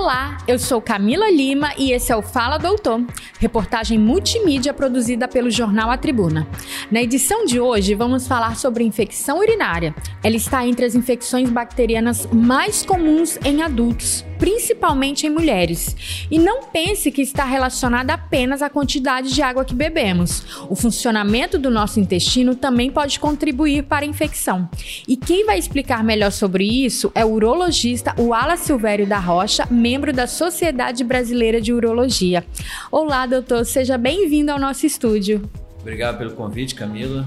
Olá, eu sou Camila Lima e esse é o Fala Doutor, reportagem multimídia produzida pelo jornal A Tribuna. Na edição de hoje, vamos falar sobre infecção urinária. Ela está entre as infecções bacterianas mais comuns em adultos, principalmente em mulheres. E não pense que está relacionada apenas à quantidade de água que bebemos. O funcionamento do nosso intestino também pode contribuir para a infecção. E quem vai explicar melhor sobre isso é o urologista Wallace Silvério da Rocha, membro da Sociedade Brasileira de Urologia. Olá, doutor, seja bem-vindo ao nosso estúdio. Obrigado pelo convite, Camila.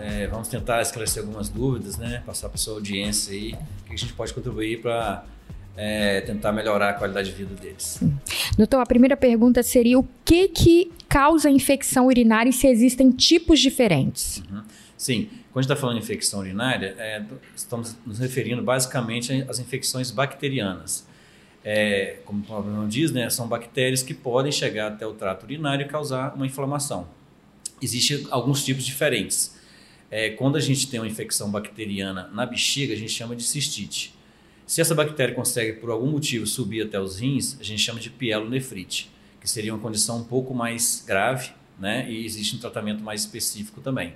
É, vamos tentar esclarecer algumas dúvidas, né? Passar para sua audiência aí, o que a gente pode contribuir para é, tentar melhorar a qualidade de vida deles. Doutor, a primeira pergunta seria o que que causa infecção urinária e se existem tipos diferentes? Uhum. Sim, quando a gente está falando de infecção urinária, é, estamos nos referindo basicamente às infecções bacterianas é, como o próprio nome diz, né, são bactérias que podem chegar até o trato urinário e causar uma inflamação. Existem alguns tipos diferentes. É, quando a gente tem uma infecção bacteriana na bexiga, a gente chama de cistite. Se essa bactéria consegue, por algum motivo, subir até os rins, a gente chama de pielonefrite, que seria uma condição um pouco mais grave, né? E existe um tratamento mais específico também.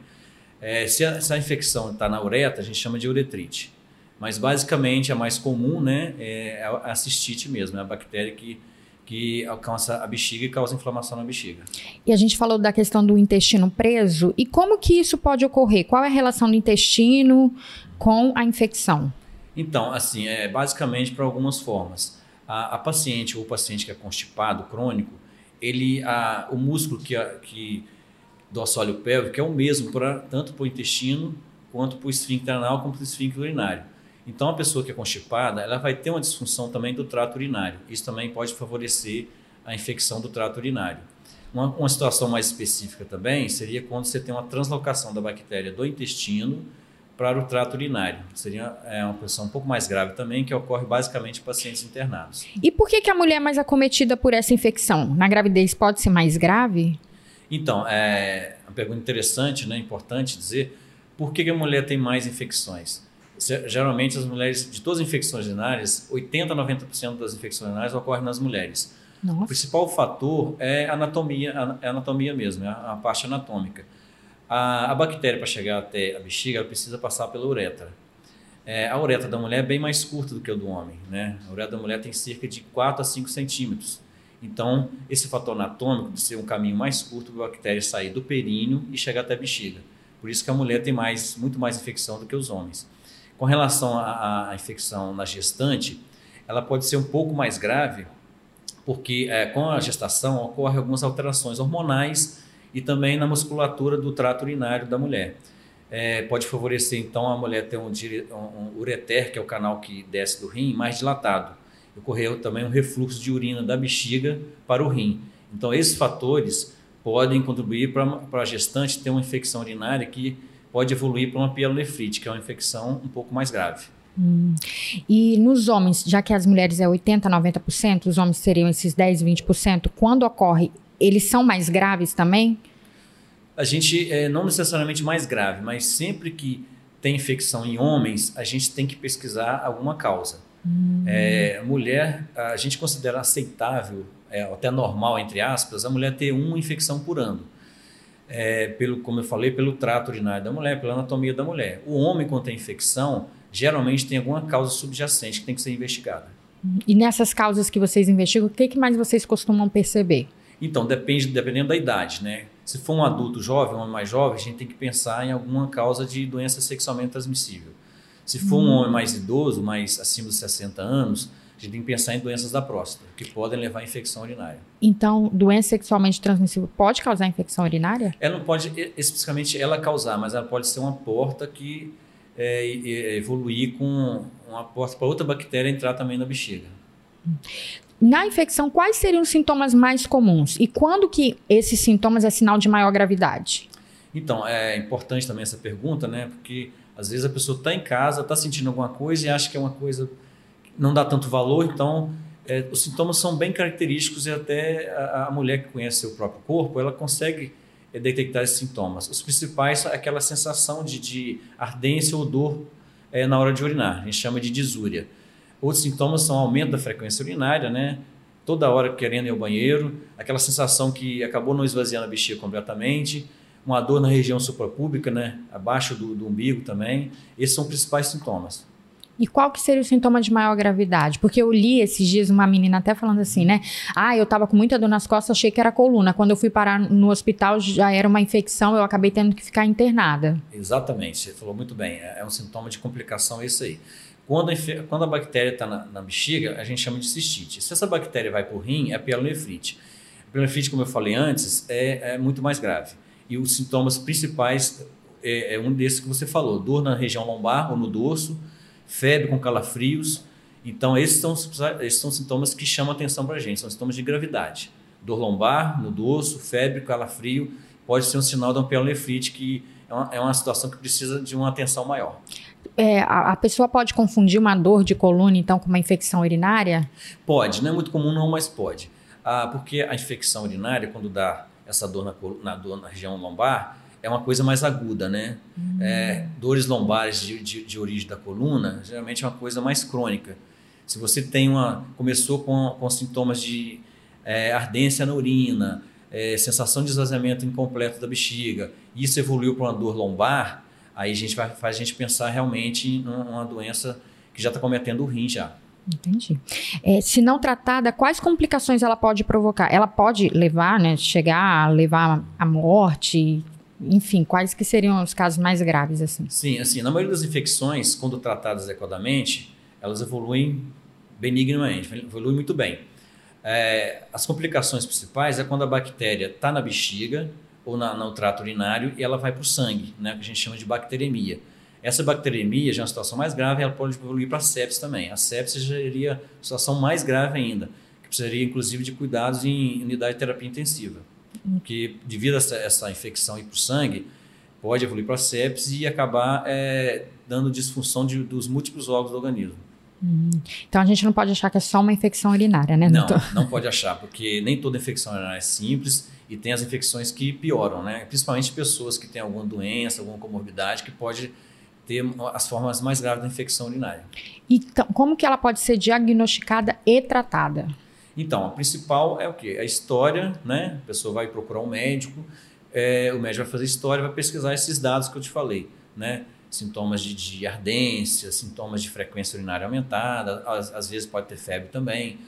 É, se, a, se a infecção está na uretra, a gente chama de uretrite. Mas basicamente a mais comum né, é a cistite mesmo, é a bactéria que, que alcança a bexiga e causa inflamação na bexiga. E a gente falou da questão do intestino preso. E como que isso pode ocorrer? Qual é a relação do intestino com a infecção? Então, assim, é basicamente para algumas formas. A, a, paciente ou o paciente que é constipado, crônico, ele, a, o músculo que, a, que pélvico é o mesmo pra, tanto para o intestino quanto para o esfíncter anal como para o esfíncter urinário. Então, a pessoa que é constipada, ela vai ter uma disfunção também do trato urinário. Isso também pode favorecer a infecção do trato urinário. Uma, uma situação mais específica também seria quando você tem uma translocação da bactéria do intestino para o trato urinário. Seria é, uma posição um pouco mais grave também, que ocorre basicamente em pacientes internados. E por que, que a mulher é mais acometida por essa infecção? Na gravidez pode ser mais grave? Então, é uma pergunta interessante, né? importante dizer, por que, que a mulher tem mais infecções? geralmente as mulheres, de todas as infecções urinárias, 80 a 90% das infecções urinárias ocorrem nas mulheres. Nossa. O principal fator é a anatomia, é a anatomia mesmo, é a, parte anatômica. A, a bactéria, para chegar até a bexiga, ela precisa passar pela uretra. É, a uretra da mulher é bem mais curta do que a do homem. Né? A uretra da mulher tem cerca de 4 a 5 centímetros. Então, esse fator anatômico de ser um caminho mais curto para a bactéria sair do períneo e chegar até a bexiga. Por isso que a mulher tem mais, muito mais infecção do que os homens. Com relação à, infecção na gestante, ela pode ser um pouco mais grave, porque é, com a gestação ocorrem algumas alterações hormonais e também na musculatura do trato urinário da mulher. É, pode favorecer então a mulher ter um, um, ureter, que é o canal que desce do rim, mais dilatado. Ocorreu também um refluxo de urina da bexiga para o rim. Então, esses fatores podem contribuir para a gestante ter uma infecção urinária que pode evoluir para uma pielonefrite, que é uma infecção um pouco mais grave. Hum. E nos homens, já que as mulheres é 80%, 90%, os homens seriam esses 10%, 20%, quando ocorre, eles são mais graves também? A gente, é, não necessariamente mais grave, mas sempre que tem infecção em homens, a gente tem que pesquisar alguma causa. Hum. É, mulher, a gente considera aceitável, é, até normal, entre aspas, a mulher ter uma infecção por ano é, pelo, como eu falei, pelo trato urinário da mulher, pela anatomia da mulher. O homem, quando tem infecção, geralmente tem alguma causa subjacente que tem que ser investigada. E nessas causas que vocês investigam, o que, que mais vocês costumam perceber? Então, depende, dependendo da idade, né? Se for um adulto jovem, um homem mais jovem, a gente tem que pensar em alguma causa de doença sexualmente transmissível. Se for um hum. homem mais idoso, mais acima dos 60 anos, a gente tem que pensar em doenças da próstata, que podem levar à infecção urinária. Então, doença sexualmente transmissível pode causar infecção urinária? Ela não pode especificamente ela causar, mas ela pode ser uma porta que é, evoluir com uma porta para outra bactéria entrar também na bexiga. Na infecção, quais seriam os sintomas mais comuns? E quando que esses sintomas é sinal de maior gravidade? Então, é importante também essa pergunta, né? Porque às vezes a pessoa está em casa, está sentindo alguma coisa e acha que é uma coisa não dá tanto valor, então é, os sintomas são bem característicos e até a, a, mulher que conhece seu próprio corpo, ela consegue é, detectar esses sintomas. Os principais são aquela sensação de, de ardência ou dor é, na hora de urinar, a gente chama de disúria. Outros sintomas são aumento da frequência urinária, né? Toda hora querendo ir ao banheiro, aquela sensação que acabou não esvaziando a bexiga completamente, uma dor na região suprapública, né? Abaixo do, do umbigo também. Esses são os principais sintomas. E qual que seria o sintoma de maior gravidade? Porque eu li esses dias uma menina até falando assim, né? Ah, eu tava com muita dor nas costas, achei que era coluna. Quando eu fui parar no hospital, já era uma infecção, eu acabei tendo que ficar internada. Exatamente, você falou muito bem. É, é um sintoma de complicação isso aí. Quando a, quando a bactéria está na, na, bexiga, a gente chama de cistite. Se essa bactéria vai para o rim, é pielonefrite. Pielonefrite, como eu falei antes, é, é muito mais grave. E os sintomas principais é, é um desses que você falou: dor na região lombar ou no dorso, febre com calafrios. Então, esses são, esses são sintomas que chamam atenção para a gente, são sintomas de gravidade. Dor lombar, no dorso, febre, calafrio, pode ser um sinal de uma pielonefrite, que é uma, é uma situação que precisa de uma atenção maior. É, a, a, pessoa pode confundir uma dor de coluna, então, com uma infecção urinária? Pode, não é muito comum não, mas pode. Ah, porque a infecção urinária, quando dá essa dor na, na, dor na região lombar, é uma coisa mais aguda, né? Hum. É, dores lombares de, de, de, origem da coluna, geralmente é uma coisa mais crônica. Se você tem uma, começou com, com sintomas de é, ardência na urina, é, sensação de esvaziamento incompleto da bexiga, e isso evoluiu para uma dor lombar, aí a gente vai, faz a gente pensar realmente numa doença que já está cometendo o rim já. Entendi. É, se não tratada, quais complicações ela pode provocar? Ela pode levar, né, chegar a levar à morte, enfim, quais que seriam os casos mais graves assim? Sim, assim, na maioria das infecções, quando tratadas adequadamente, elas evoluem benignamente, evoluem muito bem. É, as complicações principais é quando a bactéria está na bexiga ou na, no trato urinário e ela vai para o sangue, né, que a gente chama de bacteremia. Essa bacteremia já é uma situação mais grave, ela pode evoluir para sepsis também. A sepsis já seria situação mais grave ainda, que precisaria inclusive de cuidados em unidade de terapia intensiva que devido a essa, essa infecção ir para o sangue, pode evoluir para sepsis e acabar é, dando disfunção de, dos múltiplos órgãos do organismo. Hum. Então a gente não pode achar que é só uma infecção urinária, né? Não, não pode achar, porque nem toda infecção urinária é simples e tem as infecções que pioram, né? Principalmente pessoas que têm alguma doença, alguma comorbidade que pode ter as formas mais graves da infecção urinária. Então, como que ela pode ser diagnosticada e tratada? Então, a principal é o quê? A história, né? A pessoa vai procurar um médico, é, o médico vai fazer história, vai pesquisar esses dados que eu te falei, né? Sintomas de, de ardência, sintomas de frequência urinária aumentada, às, às, vezes pode ter febre também.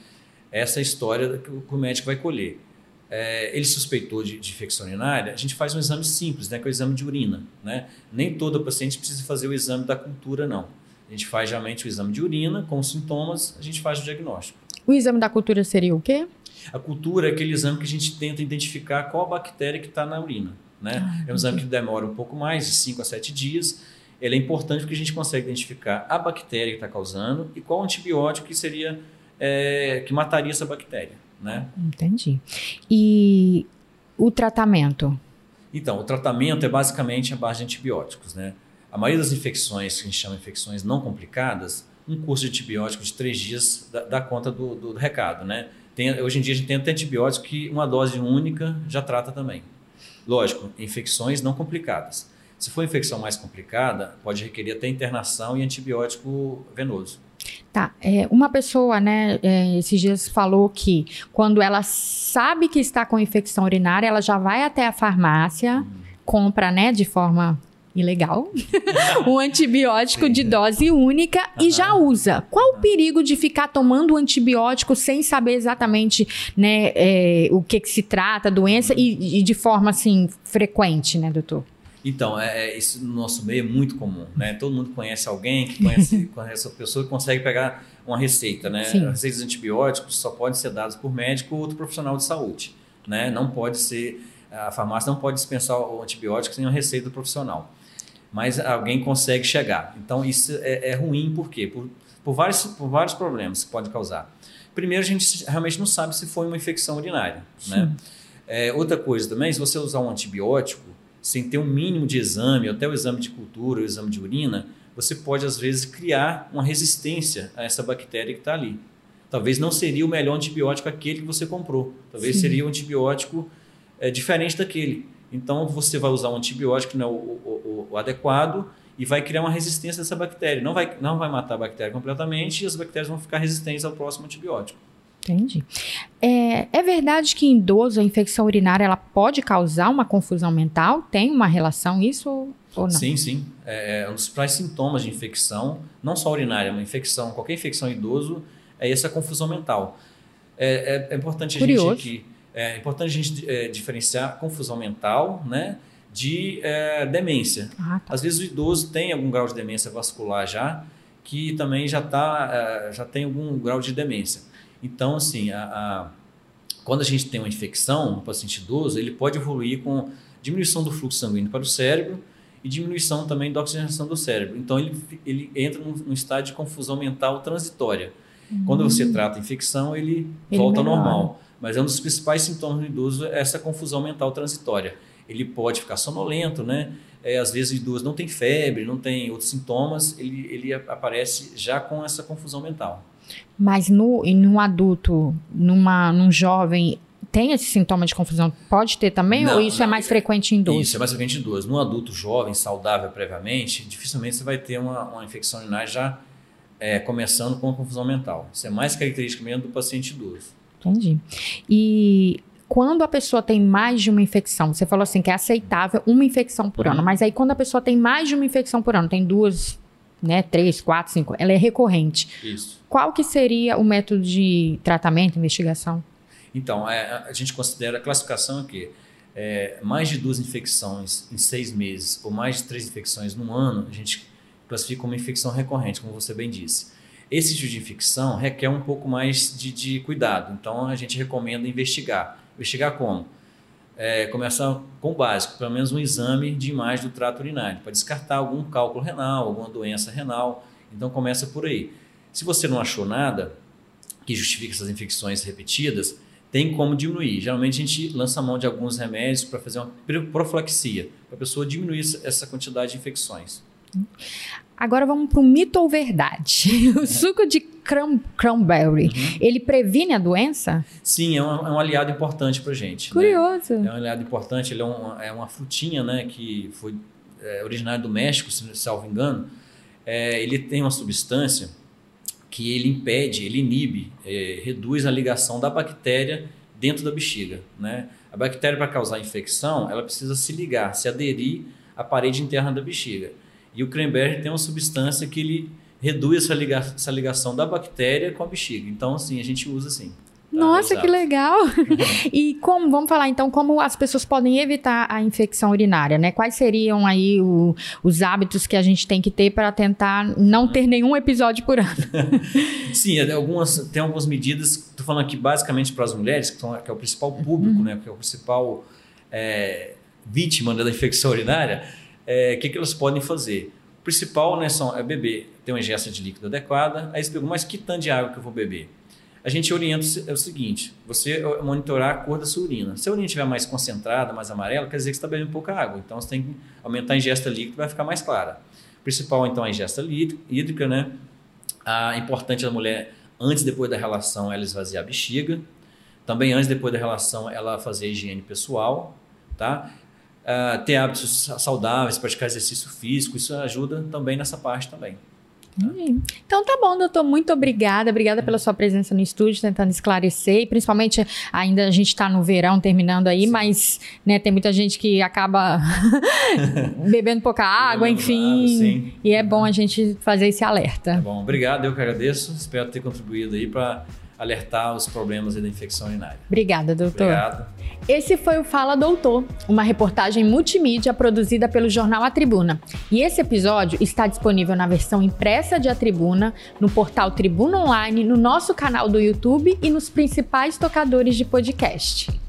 Essa é história que o, que o médico vai colher. É, ele suspeitou de, de, infecção urinária, a gente faz um exame simples, né, que é o exame de urina. Né? Nem todo paciente precisa fazer o exame da cultura, não. A gente faz geralmente o exame de urina, com sintomas, a gente faz o diagnóstico. O exame da cultura seria o quê? A cultura é aquele exame que a gente tenta identificar qual a bactéria que está na urina. Né? Ah, é um exame que demora um pouco mais, de 5 a 7 dias. Ele é importante porque a gente consegue identificar a bactéria que está causando e qual antibiótico que seria é, que mataria essa bactéria. Né? Entendi. E o tratamento? Então, o tratamento é basicamente a base de antibióticos. Né? A maioria das infecções, que a gente chama de infecções não complicadas, um curso de antibiótico de três dias dá, dá conta do, do, recado, né? Tem, hoje em dia a gente tem até antibiótico que uma dose única já trata também. Lógico, infecções não complicadas. Se for infecção mais complicada, pode requerer até internação e antibiótico venoso. Tá, é, uma pessoa, né, é, esses dias falou que quando ela sabe que está com infecção urinária, ela já vai até a farmácia, hum. compra, né, de forma ilegal, um antibiótico Sim. de dose única uhum. e já usa. Qual o perigo de ficar tomando antibiótico sem saber exatamente né, é, o que, que, se trata, a doença, e, e, de forma assim frequente, né, doutor? Então, é, é, isso no nosso meio é muito comum, né? Todo mundo conhece alguém que conhece, conhece a pessoa que consegue pegar uma receita, né? Sim. Receitas de antibióticos só podem ser dadas por médico ou outro profissional de saúde, né? Não pode ser, a farmácia não pode dispensar o antibiótico sem uma receita profissional mas alguém consegue chegar. Então isso é, é ruim por quê? Por, por, vários, por vários problemas que pode causar. Primeiro, a gente realmente não sabe se foi uma infecção urinária. Né? É, outra coisa também, se você usar um antibiótico sem ter um mínimo de exame, até o exame de cultura, o exame de urina, você pode às vezes criar uma resistência a essa bactéria que está ali. Talvez não seria o melhor antibiótico aquele que você comprou. Talvez Sim. seria um antibiótico é, diferente daquele. Então você vai usar um antibiótico que não é o, o, o adequado e vai criar uma resistência dessa bactéria. Não vai, não vai matar a bactéria completamente e as bactérias vão ficar resistentes ao próximo antibiótico. Entendi. É, é, verdade que em idoso a infecção urinária ela pode causar uma confusão mental? Tem uma relação isso ou não? Sim, sim. É, é um dos principais sintomas de infecção, não só urinária, uma infecção, qualquer infecção em idoso, é essa confusão mental. É, é, é importante Curioso. a gente aqui, é importante a gente é, diferenciar confusão mental, né? de é, demência. Ah, tá. Às vezes o idoso tem algum grau de demência vascular já, que também já, tá, é, já tem algum grau de demência. Então, assim, a, a, quando a gente tem uma infecção no paciente idoso, ele pode evoluir com diminuição do fluxo sanguíneo para o cérebro e diminuição também da oxigenação do cérebro. Então, ele, ele entra num, num estado de confusão mental transitória. Uhum. Quando você hum. trata a infecção, ele, ele volta melhora. ao normal. Mas é um dos principais sintomas do idoso é essa confusão mental transitória ele pode ficar sonolento, né? É, às vezes o idoso não tem febre, não tem outros sintomas, ele, ele aparece já com essa confusão mental. Mas no, no adulto, numa, num jovem, tem esse sintoma de confusão? Pode ter também? Não, ou isso é não, é mais frequente em idoso? Isso é mais frequente em idoso. No adulto jovem, saudável previamente, dificilmente você vai ter uma, uma infecção urinária já é, começando com confusão mental. Isso é mais característico mesmo do paciente idoso. Entendi. E quando a pessoa tem mais de uma infecção, você falou assim que é aceitável uma infecção por uhum. ano, mas aí quando a pessoa tem mais de uma infecção por ano, tem duas, né, três, quatro, cinco, ela é recorrente. Isso. Qual que seria o método de tratamento, investigação? Então, é, a gente considera a classificação aqui. É, mais de duas infecções em seis meses ou mais de três infecções no ano, a gente classifica como infecção recorrente, como você bem disse. Esse tipo de infecção requer um pouco mais de, de cuidado, então a gente recomenda investigar. Investigar como? É, começar com o básico, pelo menos um exame de imagem do trato urinário, para descartar algum cálculo renal, alguma doença renal. Então começa por aí. Se você não achou nada que justifique essas infecções repetidas, tem como diminuir. Geralmente a gente lança mão de alguns remédios para fazer uma profilaxia, para a pessoa diminuir essa quantidade de infecções. Agora vamos para o mito ou verdade. O suco de cran cranberry, uhum. ele previne a doença? Sim, é um, é um aliado importante para gente. Né? Curioso. Né? É um aliado importante, ele é, um, é uma frutinha né, que foi é, originária do México, se salvo engano. É, ele tem uma substância que ele impede, ele inibe, é, reduz a ligação da bactéria dentro da bexiga. Né? A bactéria, para causar infecção, ela precisa se ligar, se aderir à parede interna da bexiga. E o cranberry tem uma substância que ele reduz essa, liga essa ligação da bactéria com a bexiga. Então, assim, a gente usa assim. Tá? Nossa, que legal! e como, vamos falar então, como as pessoas podem evitar a infecção urinária, né? Quais seriam aí o, os hábitos que a gente tem que ter para tentar não ter nenhum episódio por ano? Sim, é, algumas, tem algumas medidas, estou falando aqui basicamente para as mulheres, que, são, que, é o principal público, uhum. né? Que é o principal é, vítima da infecção urinária é, que, que elas podem fazer? O principal né, são, é beber, ter uma ingesta de líquido adequada. Aí você pergunta, mas que tanto de água que eu vou beber? A gente orienta é o seguinte: você monitorar a cor da sua urina. Se a urina estiver mais concentrada, mais amarela, quer dizer que você está bebendo pouca água. Então você tem que aumentar a ingesta líquida vai ficar mais clara. Principal, então, é a ingesta hídrica, né? A importante a mulher, antes e depois da relação, ela esvaziar a bexiga. Também antes e depois da relação, ela fazer higiene pessoal, tá? Uh, ter hábitos saudáveis, praticar exercício físico, isso ajuda também nessa parte também. Então tá bom, doutor. Muito obrigada. Obrigada pela sua presença no estúdio, tentando esclarecer. E principalmente, ainda a gente está no verão terminando aí, Sim. mas né, tem muita gente que acaba bebendo pouca água, enfim. E é bom a gente fazer esse alerta. Tá bom, obrigado. Eu que agradeço. Espero ter contribuído aí para alertar os problemas da infecção urinária. Obrigada, doutor. Obrigado. Esse foi o Fala Doutor, uma reportagem multimídia produzida pelo jornal A Tribuna. E esse episódio está disponível na versão impressa de A Tribuna, no portal Tribuna Online, no nosso canal do YouTube e nos principais tocadores de podcast.